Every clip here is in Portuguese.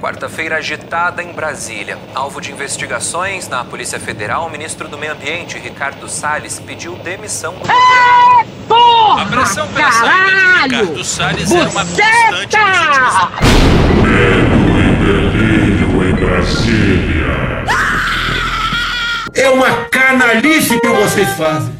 Quarta-feira agitada em Brasília. Alvo de investigações na Polícia Federal, o ministro do Meio Ambiente, Ricardo Salles, pediu demissão do É, porra! A pressão pela saída de Ricardo Salles era uma constante nos Medo e delírio em Brasília. É uma canalice que vocês fazem.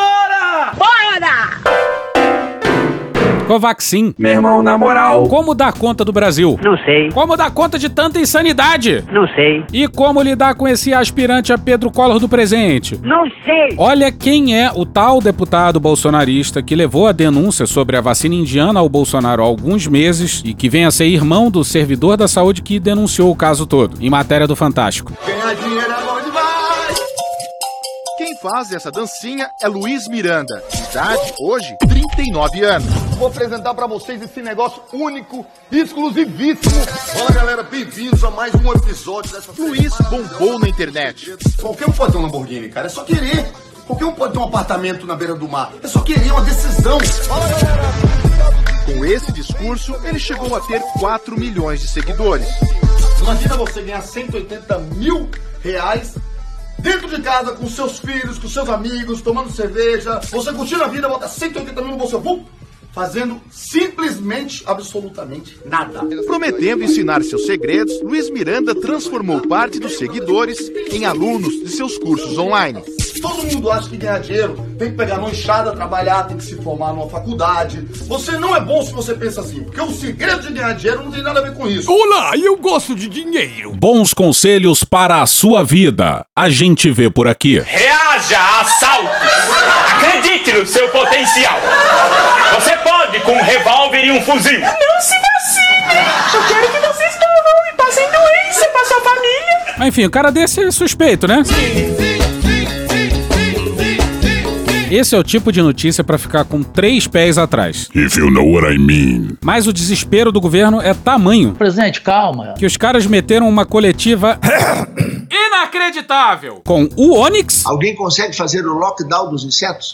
Covaxin. Meu irmão, na moral. Como dar conta do Brasil? Não sei, Como dar conta de tanta insanidade? não sei, E como lidar com esse aspirante a Pedro Collor do presente? não sei. Olha quem é o tal deputado bolsonarista que levou a denúncia sobre a vacina indiana ao Bolsonaro há alguns meses e que vem a ser irmão do servidor da saúde que denunciou o caso todo, em matéria do Fantástico. Ganhar dinheiro demais. Quem faz essa dancinha é Luiz Miranda. Idade, hoje, 39 anos. Vou apresentar pra vocês esse negócio único, exclusivíssimo. Fala galera, bem-vindos a mais um episódio dessa Luiz bombou na internet. Qualquer um pode ter um Lamborghini, cara, é só querer. Qualquer um pode ter um apartamento na beira do mar, é só querer uma decisão. Fala galera. Com esse discurso, ele chegou a ter 4 milhões de seguidores. Imagina você ganhar 180 mil reais dentro de casa com seus filhos, com seus amigos, tomando cerveja. Você curtindo a vida, bota 180 mil no bolso, pum, fazendo simplesmente, absolutamente nada. Prometendo ensinar seus segredos, Luiz Miranda transformou parte dos seguidores em alunos de seus cursos online. Todo mundo acha que ganhar dinheiro tem que pegar uma enxada, trabalhar, tem que se formar numa faculdade. Você não é bom se você pensa assim, porque o segredo de ganhar dinheiro não tem nada a ver com isso. Olá, eu gosto de dinheiro. Bons conselhos para a sua vida. A gente vê por aqui. Reaja a assaltos! Acredite no seu potencial! Você pode com um revólver e um fuzil! Não se vacine! Eu quero que vocês não e passem doença pra sua família! Enfim, o cara desse é suspeito, né? Esse é o tipo de notícia pra ficar com três pés atrás. If you know what I mean. Mas o desespero do governo é tamanho Presidente, calma. que os caras meteram uma coletiva inacreditável com o Onix Alguém consegue fazer o lockdown dos insetos?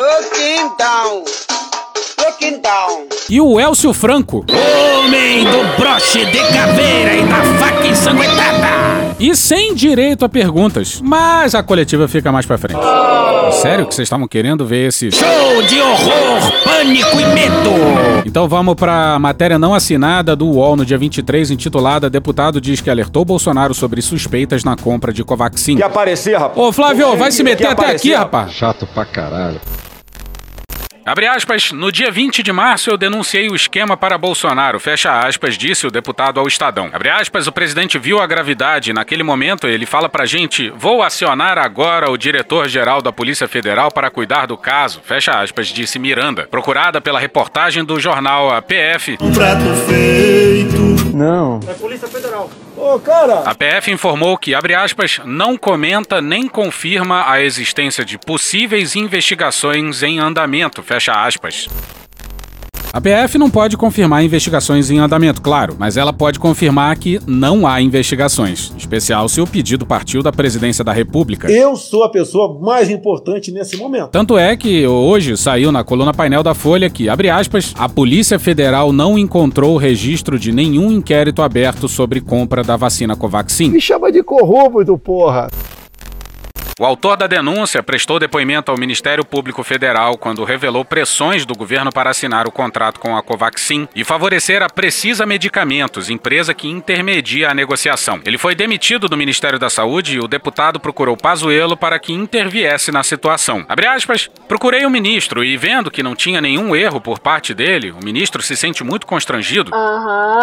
e o Elcio Franco. Homem do broche de caveira e da faca ensanguentada. E sem direito a perguntas. Mas a coletiva fica mais pra frente. Sério que vocês estavam querendo ver esse Show de horror, pânico e medo. Então vamos pra matéria não assinada do UOL no dia 23, intitulada Deputado diz que alertou Bolsonaro sobre suspeitas na compra de Covaxin. aparecer, rapaz. Ô Flávio, vai se meter até aqui, rapaz. Chato pra caralho. Abre aspas, no dia 20 de março eu denunciei o esquema para Bolsonaro, fecha aspas, disse o deputado ao Estadão. Abre aspas, o presidente viu a gravidade, naquele momento ele fala pra gente, vou acionar agora o diretor-geral da Polícia Federal para cuidar do caso, fecha aspas, disse Miranda. Procurada pela reportagem do jornal a PF, a PF informou que, abre aspas, não comenta nem confirma a existência de possíveis investigações em andamento, fecha aspas. A PF não pode confirmar investigações em andamento, claro, mas ela pode confirmar que não há investigações, em especial se o pedido partiu da presidência da República. Eu sou a pessoa mais importante nesse momento. Tanto é que hoje saiu na coluna painel da Folha que, abre aspas, a Polícia Federal não encontrou registro de nenhum inquérito aberto sobre compra da vacina Covaxin. Me chama de corrupto, porra. O autor da denúncia prestou depoimento ao Ministério Público Federal quando revelou pressões do governo para assinar o contrato com a Covaxin e favorecer a Precisa Medicamentos, empresa que intermedia a negociação. Ele foi demitido do Ministério da Saúde e o deputado procurou Pazuello para que interviesse na situação. Abre aspas, procurei o ministro e vendo que não tinha nenhum erro por parte dele, o ministro se sente muito constrangido.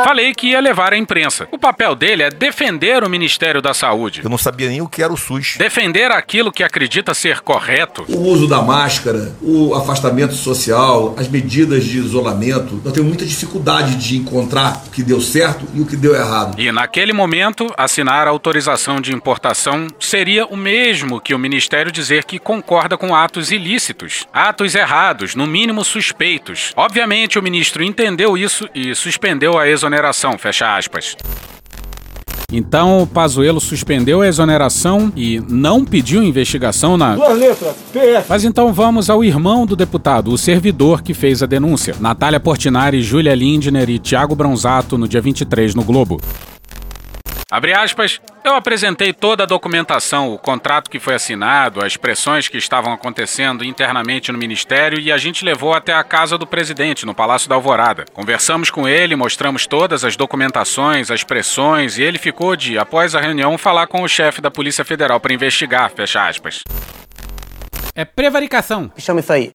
Falei que ia levar à imprensa. O papel dele é defender o Ministério da Saúde. Eu não sabia nem o que era o SUS. Defender aquilo que acredita ser correto. O uso da máscara, o afastamento social, as medidas de isolamento, nós temos muita dificuldade de encontrar o que deu certo e o que deu errado. E naquele momento, assinar a autorização de importação seria o mesmo que o Ministério dizer que concorda com atos ilícitos, atos errados, no mínimo suspeitos. Obviamente, o ministro entendeu isso e suspendeu a exoneração, fecha aspas. Então, o Pazuello suspendeu a exoneração e não pediu investigação na. Duas letras, PF. Mas então vamos ao irmão do deputado, o servidor que fez a denúncia. Natália Portinari, Júlia Lindner e Tiago Bronzato no dia 23 no Globo. Abre aspas, eu apresentei toda a documentação, o contrato que foi assinado, as pressões que estavam acontecendo internamente no ministério e a gente levou até a casa do presidente, no Palácio da Alvorada. Conversamos com ele, mostramos todas as documentações, as pressões e ele ficou de, após a reunião, falar com o chefe da Polícia Federal para investigar, fecha aspas. É prevaricação. Chama isso aí.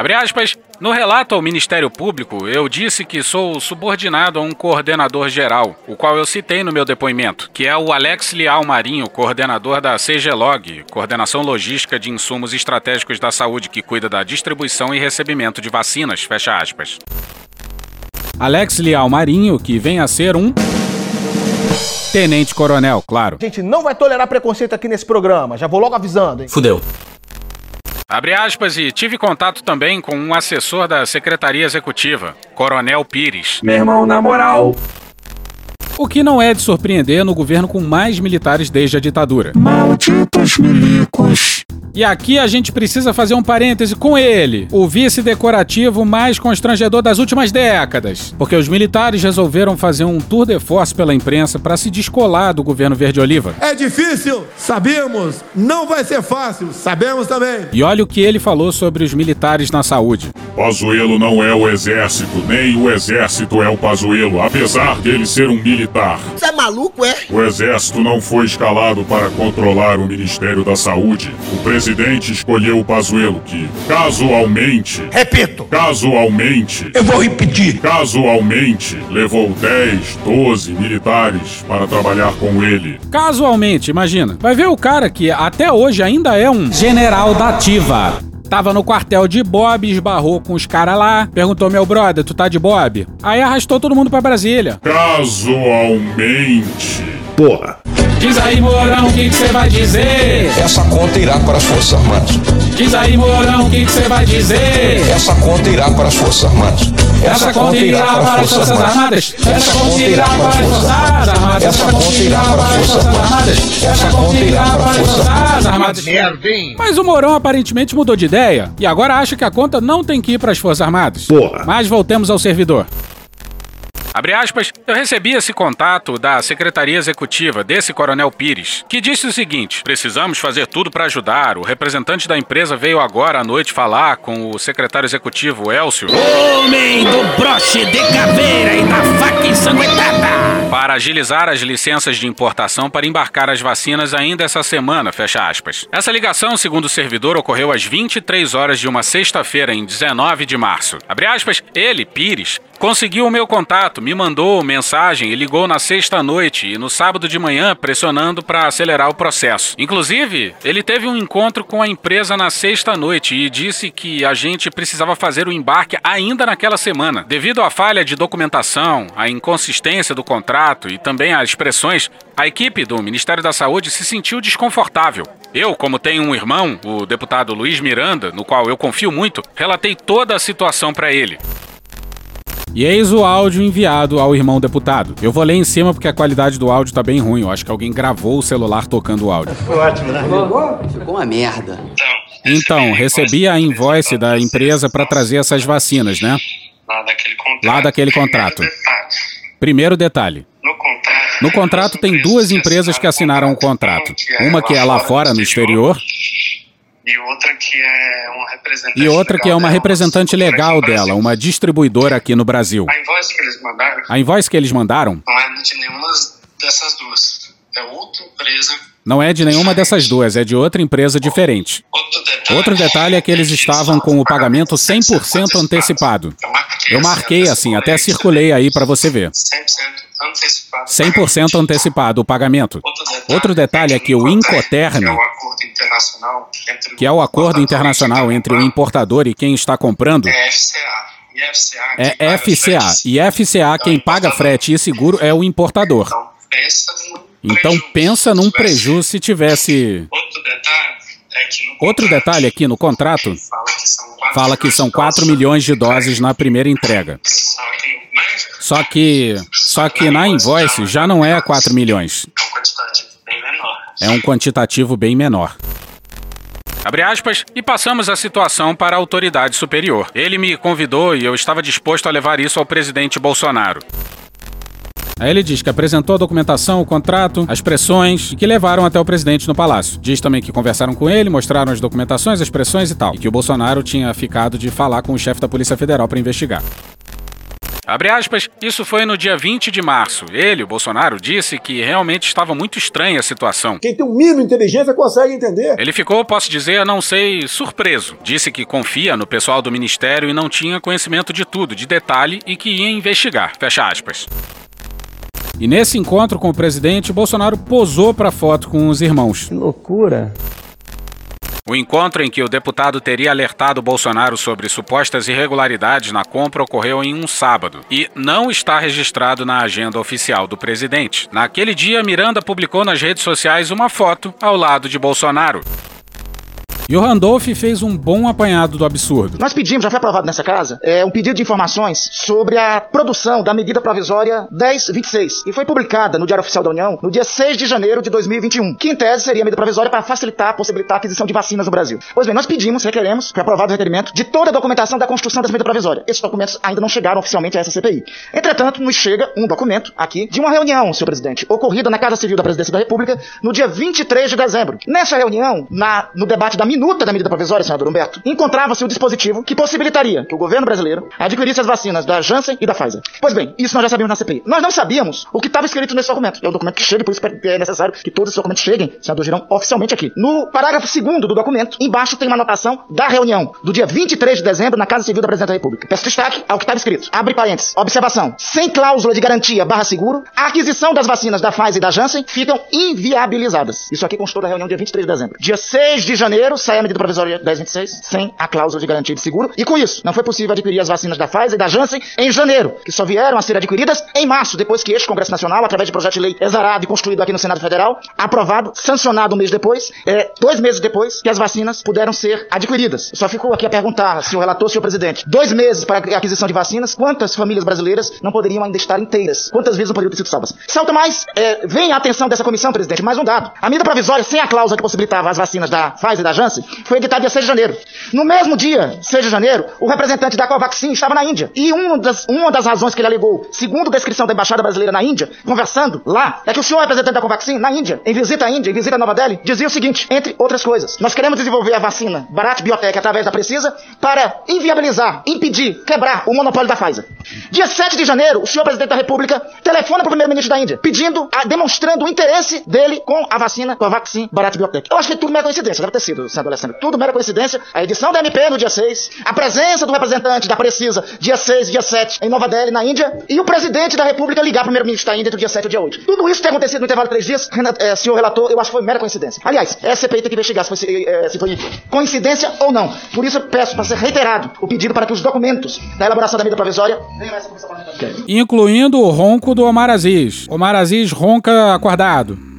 Abre aspas, no relato ao Ministério Público, eu disse que sou subordinado a um coordenador geral, o qual eu citei no meu depoimento, que é o Alex Lial Marinho, coordenador da CGLOG, Coordenação Logística de Insumos Estratégicos da Saúde, que cuida da distribuição e recebimento de vacinas, fecha aspas. Alex Lial Marinho, que vem a ser um Tenente Coronel, claro. A gente não vai tolerar preconceito aqui nesse programa, já vou logo avisando, hein? Fudeu. Abre aspas e tive contato também com um assessor da Secretaria Executiva, Coronel Pires. Meu irmão, na moral. O que não é de surpreender no governo com mais militares desde a ditadura. Malditos milicos. E aqui a gente precisa fazer um parêntese com ele, o vice decorativo mais constrangedor das últimas décadas, porque os militares resolveram fazer um tour de force pela imprensa para se descolar do governo verde-oliva. É difícil, sabemos, não vai ser fácil, sabemos também. E olha o que ele falou sobre os militares na saúde. Pazuello não é o exército, nem o exército é o Pazuello, apesar dele ser um militar. Você é maluco, é? O exército não foi escalado para controlar o Ministério da Saúde. O presidente escolheu o Pazuello, que, casualmente. Repito! Casualmente. Eu vou repetir! Casualmente, levou 10, 12 militares para trabalhar com ele. Casualmente, imagina. Vai ver o cara que até hoje ainda é um general da ativa. Tava no quartel de Bob, esbarrou com os caras lá, perguntou: meu brother, tu tá de Bob? Aí arrastou todo mundo pra Brasília. Casualmente. Porra. Diz aí, Mourão, o que você vai dizer? Essa conta irá para as Forças Armadas. Diz aí, Mourão, o que você vai dizer? Essa conta irá para as Forças Armadas. Essa conta irá para as Forças Armadas. Essa conta irá para as Forças Armadas. Essa conta irá para as Forças Armadas. Essa conta irá para as Forças Armadas. Mas o Mourão aparentemente mudou de ideia e agora acha que a conta não tem que ir para as Forças Armadas. Porra. Mas voltemos ao servidor. Abre aspas, eu recebi esse contato da Secretaria Executiva desse Coronel Pires, que disse o seguinte: precisamos fazer tudo para ajudar. O representante da empresa veio agora à noite falar com o secretário executivo Elcio. Homem do broche de caveira e da faca ensanguentada! Para agilizar as licenças de importação para embarcar as vacinas ainda essa semana, fecha aspas. Essa ligação, segundo o servidor, ocorreu às 23 horas de uma sexta-feira, em 19 de março. Abre aspas, ele, Pires, conseguiu o meu contato, me mandou mensagem e ligou na sexta noite e no sábado de manhã pressionando para acelerar o processo. Inclusive, ele teve um encontro com a empresa na sexta noite e disse que a gente precisava fazer o embarque ainda naquela semana. Devido à falha de documentação, à inconsistência do contrato e também às pressões, a equipe do Ministério da Saúde se sentiu desconfortável. Eu, como tenho um irmão, o deputado Luiz Miranda, no qual eu confio muito, relatei toda a situação para ele. E eis o áudio enviado ao irmão deputado. Eu vou ler em cima porque a qualidade do áudio tá bem ruim. Eu acho que alguém gravou o celular tocando o áudio. Foi ótimo, né? Ficou uma merda. Então, recebi a invoice da empresa para trazer essas vacinas, né? Lá daquele contrato. Lá daquele contrato. Primeiro detalhe. No contrato. No contrato tem duas empresas que assinaram o contrato. Uma que é lá fora, no exterior, E outra que é uma representante. e outra que é uma legal representante legal dela, uma distribuidora aqui no Brasil. A invoice que eles mandaram A invoice que eles mandaram não é de nenhuma dessas duas. É outra empresa. não é de nenhuma dessas duas, é de outra empresa diferente. Outro detalhe é que eles estavam com o pagamento 100% antecipado. Eu marquei assim, até circulei aí para você ver. 100% antecipado. 100% antecipado o pagamento. Outro detalhe é que o Incoterm, Que é o acordo internacional entre que é o acordo internacional entre o importador e quem está comprando, é FCA. E FCA é quem paga FCA. frete. E FCA, quem paga frete e seguro é o importador. Então pensa num prejuízo se tivesse. outro detalhe é que no Outro detalhe aqui no contrato fala que são quatro fala que são 4 milhões de doses na primeira entrega. só que, Só que, na invoice já não é 4 milhões. é um quantitativo bem menor. É um quantitativo bem menor. Abre aspas, e passamos a situação para a autoridade superior. Ele me convidou e eu estava disposto a levar isso ao presidente Bolsonaro. Aí ele diz que apresentou a documentação, o contrato, as pressões e que levaram até o presidente no palácio. Diz também que conversaram com ele, mostraram as documentações, as pressões e tal. E que o Bolsonaro tinha ficado de falar com o chefe da Polícia Federal para investigar. Abre aspas, isso foi no dia 20 de março. Ele, o Bolsonaro, disse que realmente estava muito estranha a situação. Quem tem um mínimo de inteligência consegue entender. Ele ficou, posso dizer, não sei, surpreso. Disse que confia no pessoal do ministério e não tinha conhecimento de tudo, de detalhe, e que ia investigar. Fecha aspas. E nesse encontro com o presidente, o Bolsonaro posou para foto com os irmãos. Que loucura. O encontro em que o deputado teria alertado Bolsonaro sobre supostas irregularidades na compra ocorreu em um sábado e não está registrado na agenda oficial do presidente. Naquele dia, Miranda publicou nas redes sociais uma foto ao lado de Bolsonaro. E o Randolph fez um bom apanhado do absurdo. Nós pedimos, já foi aprovado nessa casa, é, um pedido de informações sobre a produção da medida provisória 1026 e foi publicada no Diário Oficial da União no dia 6 de janeiro de 2021, que em tese seria a medida provisória para facilitar, possibilitar a aquisição de vacinas no Brasil. Pois bem, nós pedimos, requeremos, foi aprovado o requerimento de toda a documentação da construção dessa medida provisória. Esses documentos ainda não chegaram oficialmente a essa CPI. Entretanto, nos chega um documento aqui de uma reunião, senhor presidente, ocorrida na Casa Civil da Presidência da República no dia 23 de dezembro. Nessa reunião, na, no debate da minuta da medida provisória, senador Humberto, encontrava-se o dispositivo que possibilitaria que o governo brasileiro adquirisse as vacinas da Janssen e da Pfizer. Pois bem, isso nós já sabíamos na CPI. Nós não sabíamos o que estava escrito nesse documento. É um documento que chega, por isso é necessário que todos esses documentos cheguem, senador Girão, oficialmente aqui. No parágrafo 2 do documento, embaixo tem uma anotação da reunião do dia 23 de dezembro na Casa Civil da Presidente da República. Peço destaque ao que estava escrito. Abre parênteses. Observação. Sem cláusula de garantia barra seguro, a aquisição das vacinas da Pfizer e da Janssen ficam inviabilizadas. Isso aqui constou da reunião dia 23 de dezembro. Dia 6 de janeiro, sai a medida provisória 1026, sem a cláusula de garantia de seguro. E com isso, não foi possível adquirir as vacinas da Pfizer e da Janssen em janeiro, que só vieram a ser adquiridas em março, depois que este Congresso Nacional, através de projeto de lei exarado e construído aqui no Senado Federal, aprovado, sancionado um mês depois, é, dois meses depois, que as vacinas puderam ser adquiridas. Só ficou aqui a perguntar, senhor relator, senhor presidente, dois meses para a aquisição de vacinas, quantas famílias brasileiras não poderiam ainda estar inteiras? Quantas vezes não poderiam ter sido salvas? Salta mais, é, vem a atenção dessa comissão, presidente, mais um dado. A medida provisória, sem a cláusula que possibilitava as vacinas da Pfizer e da Janssen, foi editada dia 6 de janeiro. No mesmo dia, 6 de janeiro, o representante da Covaxin estava na Índia. E uma das, uma das razões que ele alegou, segundo a descrição da Embaixada Brasileira na Índia, conversando lá, é que o senhor representante da Covaxin, na Índia, em visita à Índia, em visita a Nova Delhi, dizia o seguinte, entre outras coisas, nós queremos desenvolver a vacina Bharat Biotech através da Precisa para inviabilizar, impedir, quebrar o monopólio da Pfizer. Dia 7 de janeiro, o senhor presidente da República telefona para o primeiro-ministro da Índia, pedindo, a, demonstrando o interesse dele com a vacina Covaxin Bharat Biotech. Eu acho que tudo mera coincidência, deve ter sido, senador Alessandro. Tudo mera coincidência. A edição da MP no dia 6, a presença do representante da Precisa dia 6 e dia 7 em Nova Delhi, na Índia, e o presidente da República ligar para o primeiro-ministro da Índia entre o dia 7 e o dia 8. Tudo isso ter acontecido no intervalo de três dias, Renato, é, senhor relator, eu acho que foi mera coincidência. Aliás, essa CPI tem que investigar se foi, é, se foi coincidência ou não. Por isso eu peço para ser reiterado o pedido para que os documentos da elaboração da medida provisória venham a essa comissão parlamentar. Incluindo o ronco do Omar Aziz. Omar Aziz ronca acordado.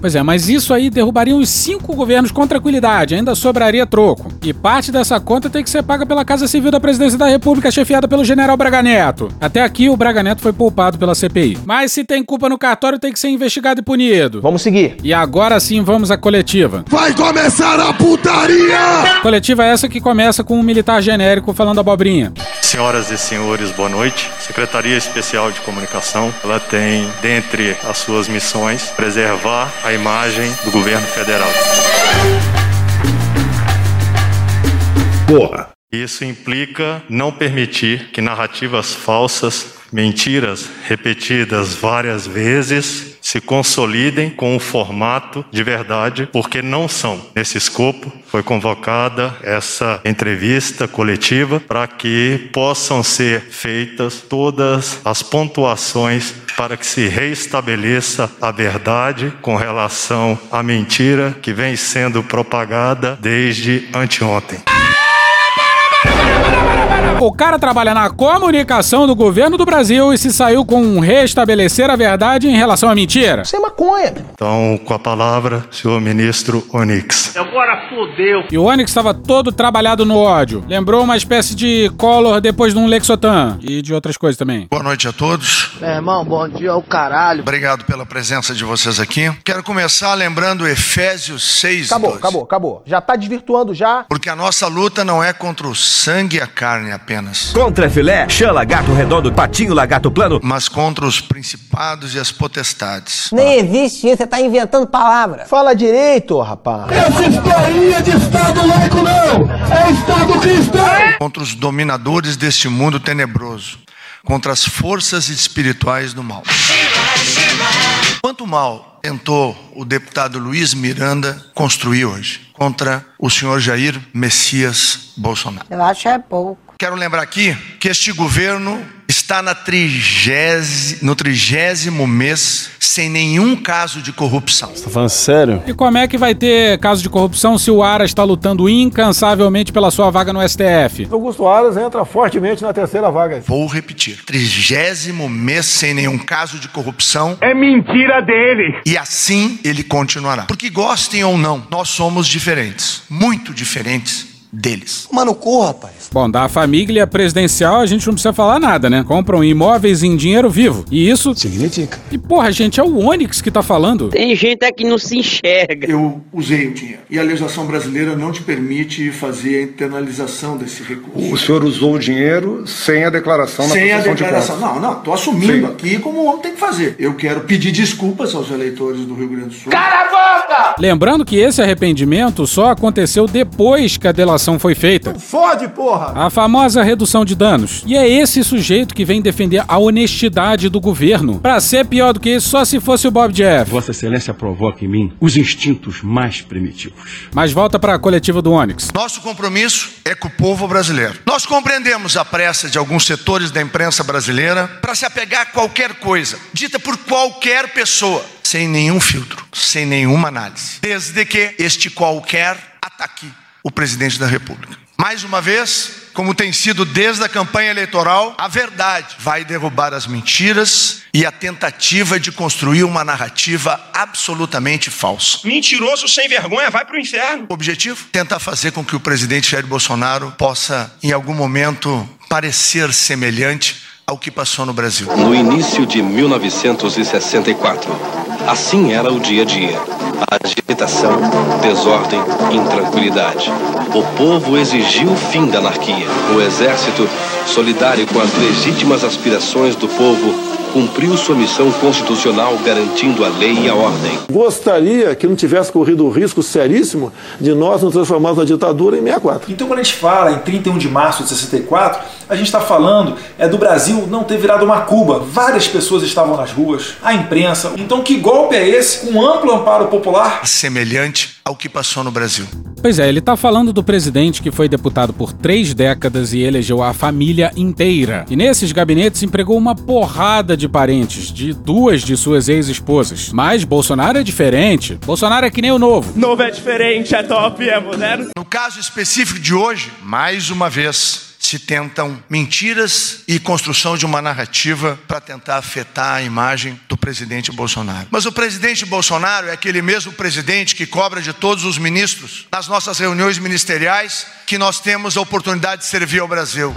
Pois é, mas isso aí derrubaria os cinco governos com tranquilidade, ainda sobraria troco. E parte dessa conta tem que ser paga pela Casa Civil da Presidência da República, chefiada pelo general Braga Neto. Até aqui, o Braga Neto foi poupado pela CPI. Mas se tem culpa no cartório, tem que ser investigado e punido. Vamos seguir. E agora sim, vamos à coletiva. Vai começar a putaria! Coletiva essa que começa com um militar genérico falando abobrinha. Senhoras e senhores, boa noite. Secretaria Especial de Comunicação, ela tem, dentre as suas missões, preservar a imagem do governo federal. Porra. Isso implica não permitir que narrativas falsas, mentiras repetidas várias vezes, se consolidem com um formato de verdade, porque não são. Nesse escopo, foi convocada essa entrevista coletiva para que possam ser feitas todas as pontuações para que se reestabeleça a verdade com relação à mentira que vem sendo propagada desde anteontem. O cara trabalha na comunicação do governo do Brasil e se saiu com um restabelecer a verdade em relação à mentira. Isso é maconha. Então, com a palavra, senhor ministro Onix. Agora fodeu. E o Onyx estava todo trabalhado no ódio. Lembrou uma espécie de Collor depois de um Lexotan. E de outras coisas também. Boa noite a todos. Meu irmão, bom dia ao caralho. Obrigado pela presença de vocês aqui. Quero começar lembrando Efésios 6. Acabou, 12. acabou, acabou. Já tá desvirtuando já. Porque a nossa luta não é contra o sangue e a carne apenas. Contra filé, chã, lagarto redondo, patinho, lagarto plano. Mas contra os principados e as potestades. Nem existe isso, você tá inventando palavra. Fala direito, rapaz. Essa historinha de Estado laico não! É Estado cristão! Contra os dominadores deste mundo tenebroso. Contra as forças espirituais do mal. Quanto mal tentou o deputado Luiz Miranda construir hoje contra o senhor Jair Messias Bolsonaro? Eu acho é pouco. Quero lembrar aqui que este governo está na trigésimo, no trigésimo mês sem nenhum caso de corrupção. Tá falando sério? E como é que vai ter caso de corrupção se o Aras está lutando incansavelmente pela sua vaga no STF? Augusto Aras entra fortemente na terceira vaga. Vou repetir: trigésimo mês sem nenhum caso de corrupção. É mentira dele. E assim ele continuará. Porque gostem ou não, nós somos diferentes, muito diferentes deles. Mano, corra, rapaz. Bom, da família presidencial a gente não precisa falar nada, né? Compram imóveis em dinheiro vivo. E isso. Significa. E porra, gente, é o Onyx que tá falando. Tem gente aqui que não se enxerga. Eu usei o dinheiro. E a legislação brasileira não te permite fazer a internalização desse recurso. O senhor usou o dinheiro sem a declaração na Sem a de declaração. contas. Não, não, tô assumindo Sim. aqui como o homem tem que fazer. Eu quero pedir desculpas aos eleitores do Rio Grande do Sul. Lembrando que esse arrependimento só aconteceu depois que a delação foi feita. Fode, porra! A famosa redução de danos. E é esse sujeito que vem defender a honestidade do governo. Pra ser pior do que isso, só se fosse o Bob Jeff. Vossa Excelência provoca em mim os instintos mais primitivos. Mas volta pra coletiva do Onyx. Nosso compromisso é com o povo brasileiro. Nós compreendemos a pressa de alguns setores da imprensa brasileira para se apegar a qualquer coisa, dita por qualquer pessoa, sem nenhum filtro, sem nenhuma análise. Desde que este qualquer ataque o presidente da República. Mais uma vez, como tem sido desde a campanha eleitoral, a verdade vai derrubar as mentiras e a tentativa de construir uma narrativa absolutamente falsa. Mentiroso sem vergonha, vai pro inferno. O objetivo? Tentar fazer com que o presidente Jair Bolsonaro possa, em algum momento, parecer semelhante ao que passou no Brasil. No início de 1964, assim era o dia a dia. Agitação, desordem, intranquilidade. O povo exigiu o fim da anarquia. O exército, solidário com as legítimas aspirações do povo, cumpriu sua missão constitucional garantindo a lei e a ordem. Gostaria que não tivesse corrido o risco seríssimo de nós nos transformarmos na ditadura em 64. Então, quando a gente fala em 31 de março de 64, a gente está falando é do Brasil não ter virado uma Cuba. Várias pessoas estavam nas ruas, a imprensa. Então, que golpe é esse com amplo amparo popular? Semelhante ao que passou no Brasil. Pois é, ele tá falando do presidente que foi deputado por três décadas e elegeu a família inteira. E nesses gabinetes empregou uma porrada de parentes, de duas de suas ex-esposas. Mas Bolsonaro é diferente. Bolsonaro é que nem o novo. Novo é diferente, é top, é moderno. No caso específico de hoje, mais uma vez, se tentam mentiras e construção de uma narrativa para tentar afetar a imagem do presidente Bolsonaro. Mas o presidente Bolsonaro é aquele mesmo presidente que cobra de todos os ministros nas nossas reuniões ministeriais que nós temos a oportunidade de servir ao Brasil.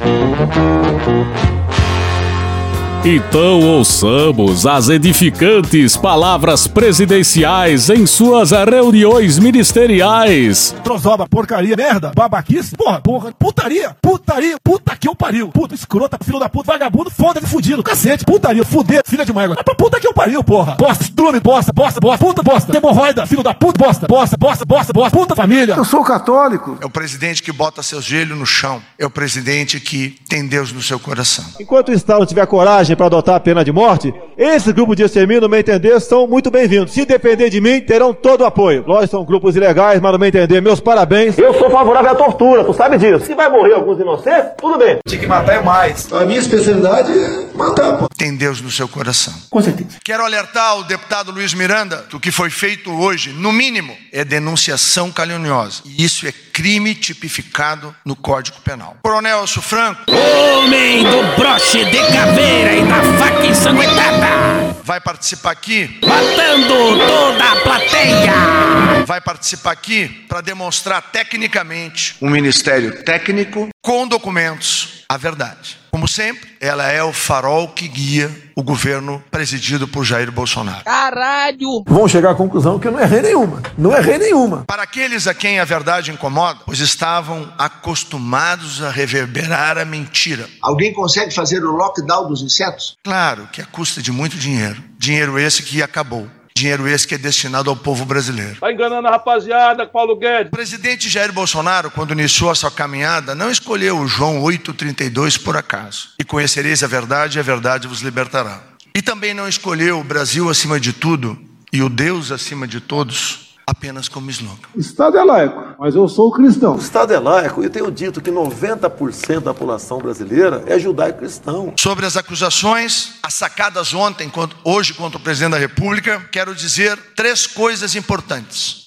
Então ouçamos as edificantes palavras presidenciais em suas reuniões ministeriais. Trozoba, porcaria, merda, babaquice, porra, porra, putaria, putaria, puta que eu pariu, puta escrota, filho da puta, vagabundo, foda-se, fudido, cacete, putaria, fuder, filha de mãe, é pra puta que eu pariu, porra, bosta, estrume, bosta, bosta, bosta, puta, bosta, hemorroida, filho da puta, bosta, bosta, bosta, bosta, bosta, puta família. Eu sou católico. É o presidente que bota seus joelhos no chão. É o presidente que tem Deus no seu coração. Enquanto o Estado tiver coragem para adotar a pena de morte, Esse grupo de extermínio, no meu entender, são muito bem-vindos. Se depender de mim, terão todo o apoio. Nós são grupos ilegais, mas no meu entender, meus parabéns. Eu sou favorável à tortura, tu sabe disso. Se vai morrer alguns inocentes, tudo bem. Tinha que matar é mais. A minha especialidade é matar, pô. Tem Deus no seu coração. Com certeza. Quero alertar o deputado Luiz Miranda que o que foi feito hoje, no mínimo, é denunciação caluniosa. E isso é crime tipificado no Código Penal. Coronel Elcio Franco. Homem do broche de caveira e da faca ensanguentada. Maya. Vai participar aqui. Matando toda a plateia. Vai participar aqui para demonstrar tecnicamente um ministério técnico com documentos a verdade. Como sempre, ela é o farol que guia o governo presidido por Jair Bolsonaro. Caralho! Vão chegar à conclusão que eu não errei nenhuma. Não errei nenhuma. Para aqueles a quem a verdade incomoda, pois estavam acostumados a reverberar a mentira. Alguém consegue fazer o lockdown dos insetos? Claro que a custa de muito dinheiro. Dinheiro esse que acabou. Dinheiro esse que é destinado ao povo brasileiro. Tá enganando a rapaziada, Paulo Guedes. O presidente Jair Bolsonaro, quando iniciou a sua caminhada, não escolheu o João 8,32 por acaso. E conhecereis a verdade, e a verdade vos libertará. E também não escolheu o Brasil acima de tudo e o Deus acima de todos apenas como slogan. O Estado é laico, mas eu sou cristão. O Estado é laico e eu tenho dito que 90% da população brasileira é judaico-cristão. Sobre as acusações, as sacadas ontem, quanto- hoje contra o presidente da República, quero dizer três coisas importantes.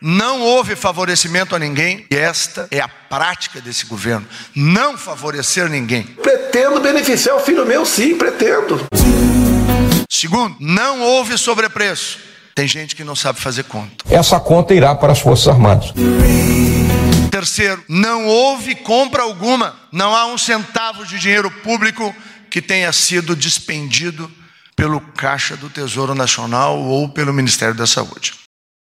Não houve favorecimento a ninguém, e esta é a prática desse governo. Não favorecer ninguém. Pretendo beneficiar o filho meu, sim, pretendo. Segundo, não houve sobrepreço. Tem gente que não sabe fazer conta. Essa conta irá para as Forças Armadas. Terceiro, não houve compra alguma. Não há um centavo de dinheiro público que tenha sido despendido pelo Caixa do Tesouro Nacional ou pelo Ministério da Saúde.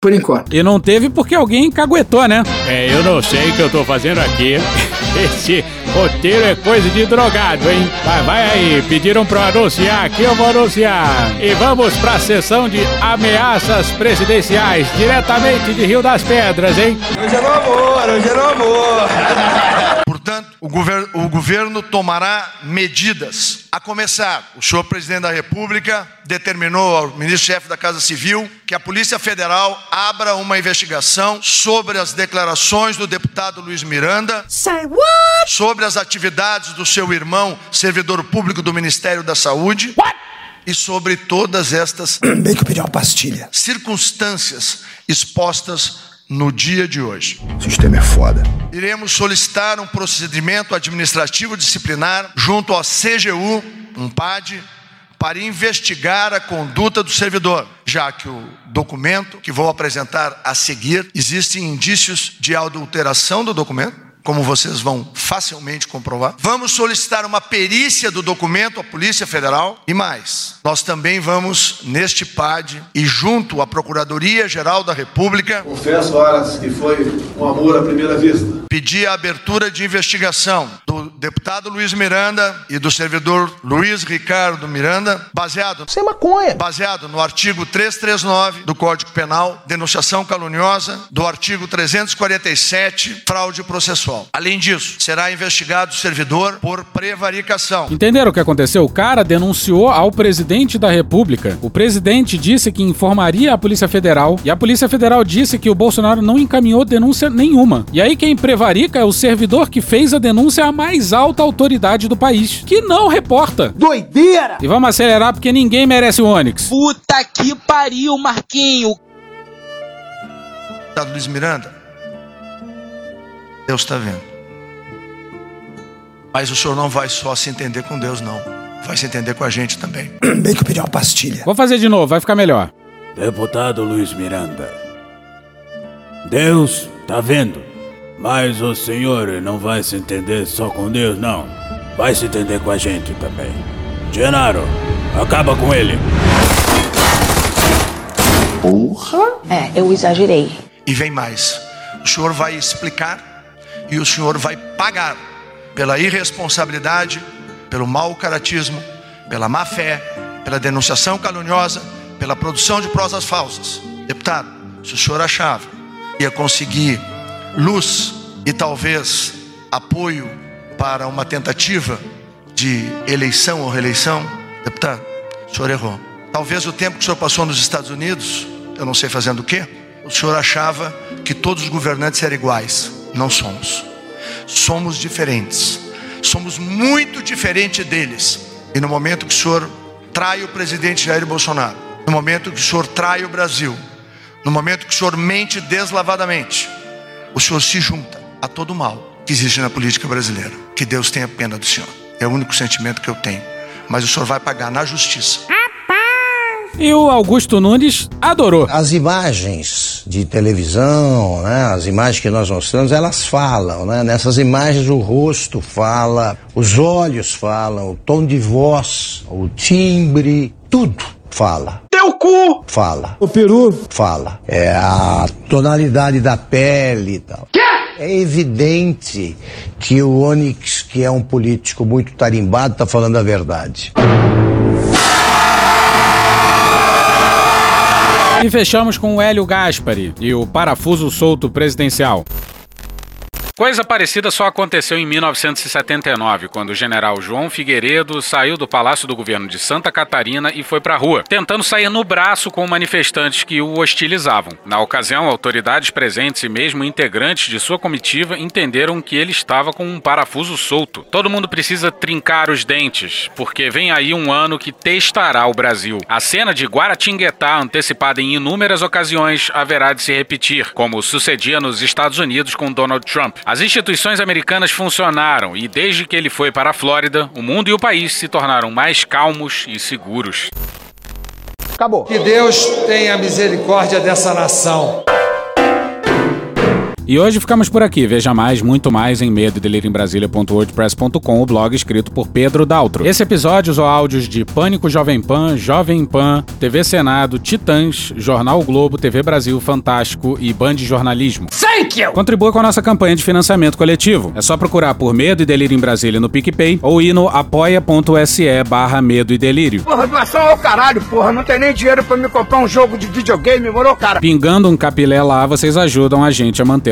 Por enquanto. E não teve porque alguém caguetou, né? É, eu não sei o que eu tô fazendo aqui. Esse roteiro é coisa de drogado, hein? Vai, vai aí, pediram pra anunciar aqui, eu vou anunciar. E vamos pra sessão de ameaças presidenciais, diretamente de Rio das Pedras, hein? Hoje é no amor, hoje é no amor. Portanto, o governo, o governo tomará medidas. A começar, o senhor presidente da República determinou ao ministro-chefe da Casa Civil que a Polícia Federal abra uma investigação sobre as declarações do deputado Luiz Miranda. Sobre as atividades do seu irmão, servidor público do Ministério da Saúde. E sobre todas estas Bem que eu pedi uma pastilha. circunstâncias expostas no dia de hoje. O sistema é foda. Iremos solicitar um procedimento administrativo disciplinar junto ao CGU, um PAD, para investigar a conduta do servidor, já que o documento que vou apresentar a seguir existem indícios de adulteração do documento. Como vocês vão facilmente comprovar. Vamos solicitar uma perícia do documento à Polícia Federal. E mais, nós também vamos, neste PAD e junto à Procuradoria-Geral da República, Confesso, Aras, que foi um amor à primeira vista. pedir a abertura de investigação do deputado Luiz Miranda e do servidor Luiz Ricardo Miranda, baseado Sem maconha. baseado no artigo 339 do Código Penal, denunciação caluniosa, do artigo 347, fraude processual. Além disso, será investigado o servidor por prevaricação. Entenderam o que aconteceu? O cara denunciou ao presidente da República. O presidente disse que informaria a Polícia Federal e a Polícia Federal disse que o Bolsonaro não encaminhou denúncia nenhuma. E aí quem prevarica é o servidor que fez a denúncia à mais alta autoridade do país, que não reporta. Doideira! E vamos acelerar porque ninguém merece o Onix. Puta que pariu, Marquinho! Deputado Luiz Miranda, Deus está vendo. Mas o senhor não vai só se entender com Deus, não. Vai se entender com a gente também. Bem que eu pedi uma pastilha. Vou fazer de novo, vai ficar melhor. Deputado Luiz Miranda. Deus tá vendo. Mas o senhor não vai se entender só com Deus, não. Vai se entender com a gente também. Genaro, acaba com ele. Porra! É, eu exagerei. E vem mais. O senhor vai explicar e o senhor vai pagar pela irresponsabilidade, pelo mau caratismo, pela má fé, pela denunciação caluniosa, pela produção de prosas falsas. Deputado, se o senhor achava ia conseguir luz e talvez apoio para uma tentativa de eleição ou reeleição, deputado, O senhor errou. Talvez o tempo que o senhor passou nos Estados Unidos, eu não sei fazendo o quê, o senhor achava que todos os governantes eram iguais. Não somos. Somos diferentes. Somos muito diferentes deles. E no momento que o senhor trai o presidente Jair Bolsonaro, no momento que o senhor trai o Brasil, no momento que o senhor mente deslavadamente, o senhor se junta a todo mal que existe na política brasileira. Que Deus tenha pena do senhor. É o único sentimento que eu tenho. Mas o senhor vai pagar na justiça. E o Augusto Nunes adorou. As imagens de televisão, né, as imagens que nós mostramos, elas falam, né? Nessas imagens o rosto fala, os olhos falam, o tom de voz, o timbre, tudo fala. Teu cu! Fala. O peru? Fala. É a tonalidade da pele e tal. Quê? É evidente que o Onyx, que é um político muito tarimbado, está falando a verdade. E fechamos com o Hélio Gaspari e o parafuso solto presidencial. Coisa parecida só aconteceu em 1979, quando o general João Figueiredo saiu do Palácio do Governo de Santa Catarina e foi para a rua, tentando sair no braço com manifestantes que o hostilizavam. Na ocasião, autoridades presentes e mesmo integrantes de sua comitiva entenderam que ele estava com um parafuso solto. Todo mundo precisa trincar os dentes, porque vem aí um ano que testará o Brasil. A cena de Guaratinguetá, antecipada em inúmeras ocasiões, haverá de se repetir, como sucedia nos Estados Unidos com Donald Trump. As instituições americanas funcionaram e, desde que ele foi para a Flórida, o mundo e o país se tornaram mais calmos e seguros. Acabou. Que Deus tenha misericórdia dessa nação. E hoje ficamos por aqui. Veja mais, muito mais em medo o blog escrito por Pedro Daltro. Esse episódio usou áudios de Pânico Jovem Pan, Jovem Pan, TV Senado, Titãs, Jornal Globo, TV Brasil, Fantástico e Band Jornalismo. Thank you! Contribua com a nossa campanha de financiamento coletivo. É só procurar por Medo e Delírio em Brasília no PicPay ou ir no apoia.se barra Medo e Delírio. Porra, doação ao caralho, porra. Não tem nem dinheiro pra me comprar um jogo de videogame, morou, cara? Pingando um capilé lá, vocês ajudam a gente a manter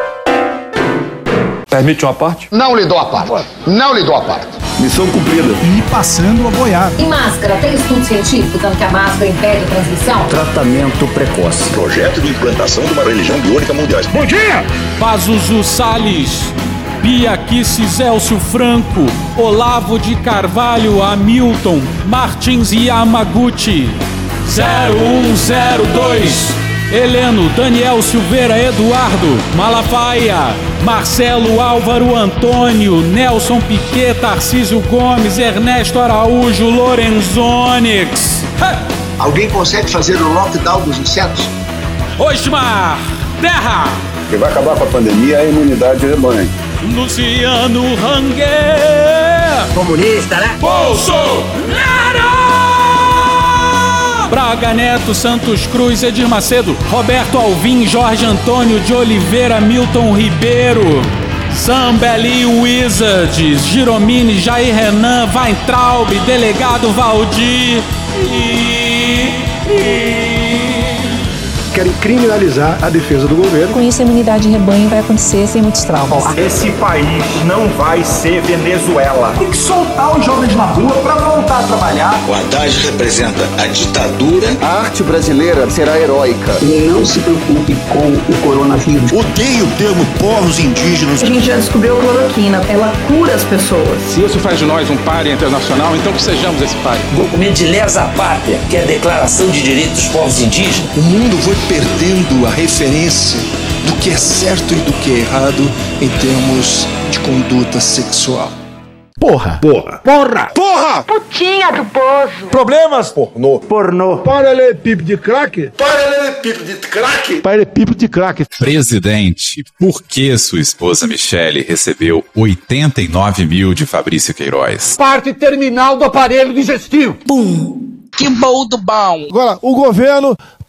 Permite uma parte? Não lhe dou a parte. Não lhe dou a parte. Missão cumprida. E passando a boiada. Em máscara, tem estudo científico dando que a máscara impede a transmissão? Tratamento precoce. Projeto de implantação de uma religião biônica mundial. Bom dia! Pazuzu Salles. Bia Kisses Elcio Franco, Olavo de Carvalho Hamilton, Martins Yamaguchi, 0102, Heleno, Daniel Silveira Eduardo, Malafaia, Marcelo Álvaro Antônio, Nelson Piquet, Tarcísio Gomes, Ernesto Araújo, Lorenzonix. Alguém consegue fazer o lockdown dos insetos? Osmar, Terra, O que vai acabar com a pandemia é a imunidade de rebanho. Luciano Ranger, Comunista, né? Bolsonaro! Braga Neto, Santos Cruz, Edir Macedo, Roberto Alvim, Jorge Antônio de Oliveira, Milton Ribeiro, Zambelli Wizards, Giromini, Jair Renan, Weintraub, Delegado Valdir e... Querem criminalizar a defesa do governo. Com isso, a imunidade de rebanho vai acontecer sem muitos traumas. Esse país não vai ser Venezuela. Tem que soltar os jovens na rua pra voltar a trabalhar. O Haddad representa a ditadura. A arte brasileira será heróica. Não se preocupe com o coronavírus. Odeio o termo povos indígenas. A gente já descobriu a cloroquina. Ela cura as pessoas. Se isso faz de nós um páreo internacional, então que sejamos esse páreo. Documento de lesa pátria, que é a Declaração de Direitos dos Povos Indígenas. O mundo foi perdendo a referência do que é certo e do que é errado em termos de conduta sexual. Porra. Porra. Porra. Porra! Putinha do poço. Problemas? Pornô. Pornô. Paralelepípedo de crack? Paralelepípedo de crack? Paralelepípedo de crack. Presidente, por que sua esposa Michele recebeu 89 mil de Fabrício Queiroz? Parte terminal do aparelho digestivo. Pum. Que boldo bom. Agora, o governo